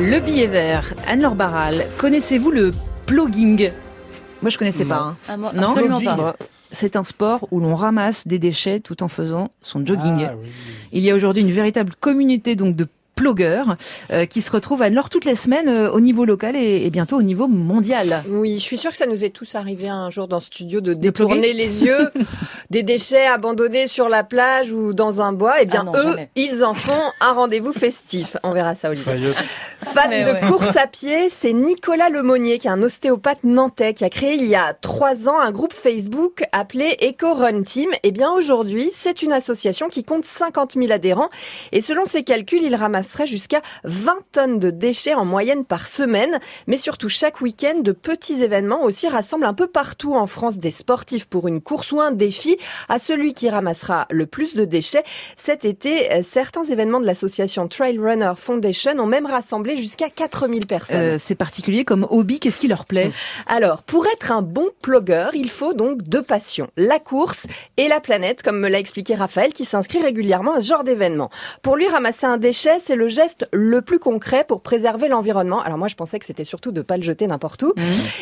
Le billet vert, Anne-Laure Barral, connaissez-vous le plugging Moi je connaissais pas. hein. Ah, moi, Non? absolument pas. C'est un sport où l'on ramasse des déchets tout en faisant son jogging. Ah, oui. Il y a aujourd'hui une véritable communauté donc de euh, qui se retrouvent à Anne-Laure toutes les semaines euh, au niveau local et, et bientôt au niveau mondial. Oui, je suis sûre que ça nous est tous arrivé un jour dans ce studio de De détourner les yeux des déchets abandonnés sur la plage ou dans un bois. Eh bien, Ah non, eux, jamais. ils en font un rendez-vous festif. On verra ça, Olivier. Fan Mais de ouais. course à pied, c'est Nicolas Lemonnier, qui est un ostéopathe nantais, qui a créé il y a trois ans un groupe Facebook appelé Eco Run Team. Et bien aujourd'hui, c'est une association qui compte 50 000 adhérents. Et selon ses calculs, il ramasserait jusqu'à 20 tonnes de déchets en moyenne par semaine. Mais surtout, chaque week-end, de petits événements aussi rassemblent un peu partout en France des sportifs pour une course ou un défi à celui qui ramassera le plus de déchets. Cet été, euh, certains événements de l'association Trail Runner Foundation ont même rassemblé jusqu'à 4000 personnes. Euh, c'est particulier comme hobby, qu'est-ce qui leur plaît? Alors, pour être un bon plugueur, il faut donc deux passions, la course et la planète, comme me l'a expliqué Raphaël, qui s'inscrit régulièrement à ce genre d'événement. Pour lui, ramasser un déchet, c'est le geste le plus concret pour préserver l'environnement. Alors moi, je pensais que c'était surtout de pas le jeter n'importe où.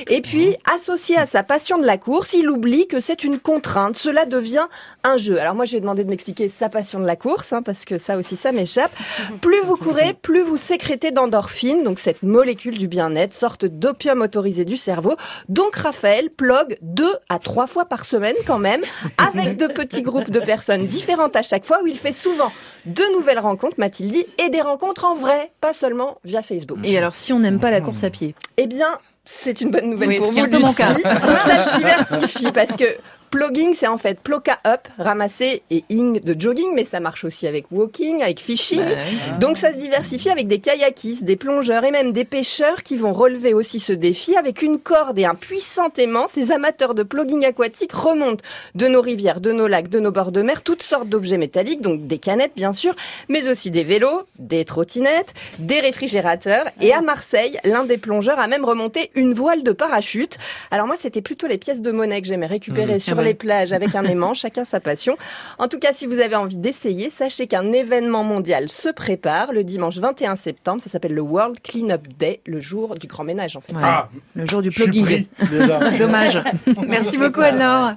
Et puis, associé à sa passion de la course, il oublie que c'est une contrainte. Cela devient un jeu. Alors moi, je vais demander de m'expliquer sa passion de la course, hein, parce que ça aussi, ça m'échappe. Plus vous courez, plus vous sécrétez d'endorphine, donc cette molécule du bien-être, sorte d'opium autorisé du cerveau. Donc Raphaël plogue deux à trois fois par semaine quand même, avec de petits groupes de personnes différentes à chaque fois, où il fait souvent de nouvelles rencontres, m'a-t-il dit, et des rencontres en vrai, pas seulement via Facebook. Et alors si on n'aime pas la course à pied Eh bien, c'est une bonne nouvelle Oui, pour vous, Lucie. Ça se diversifie parce que plugging, c'est en fait ploca up, ramasser et ing de jogging, mais ça marche aussi avec walking, avec fishing. Bah. Donc ça se diversifie avec des kayakistes, des plongeurs et même des pêcheurs qui vont relever aussi ce défi avec une corde et un puissant aimant. Ces amateurs de plugging aquatique remontent de nos rivières, de nos lacs, de nos bords de mer, toutes sortes d'objets métalliques, donc des canettes bien sûr, mais aussi des vélos, des trottinettes, des réfrigérateurs. Et à Marseille, l'un des plongeurs a même remonté une voile de parachute. Alors moi, c'était plutôt les pièces de monnaie que j'aimais récupérer sur Ah ouais. Les plages avec un aimant, chacun sa passion. En tout cas, si vous avez envie d'essayer, sachez qu'un événement mondial se prépare le dimanche 21 septembre. Ça s'appelle le World Cleanup Day, le jour du grand ménage en fait. Ouais. Ah, Le jour du plugging. déjà. Dommage. Merci beaucoup Anne-Laure.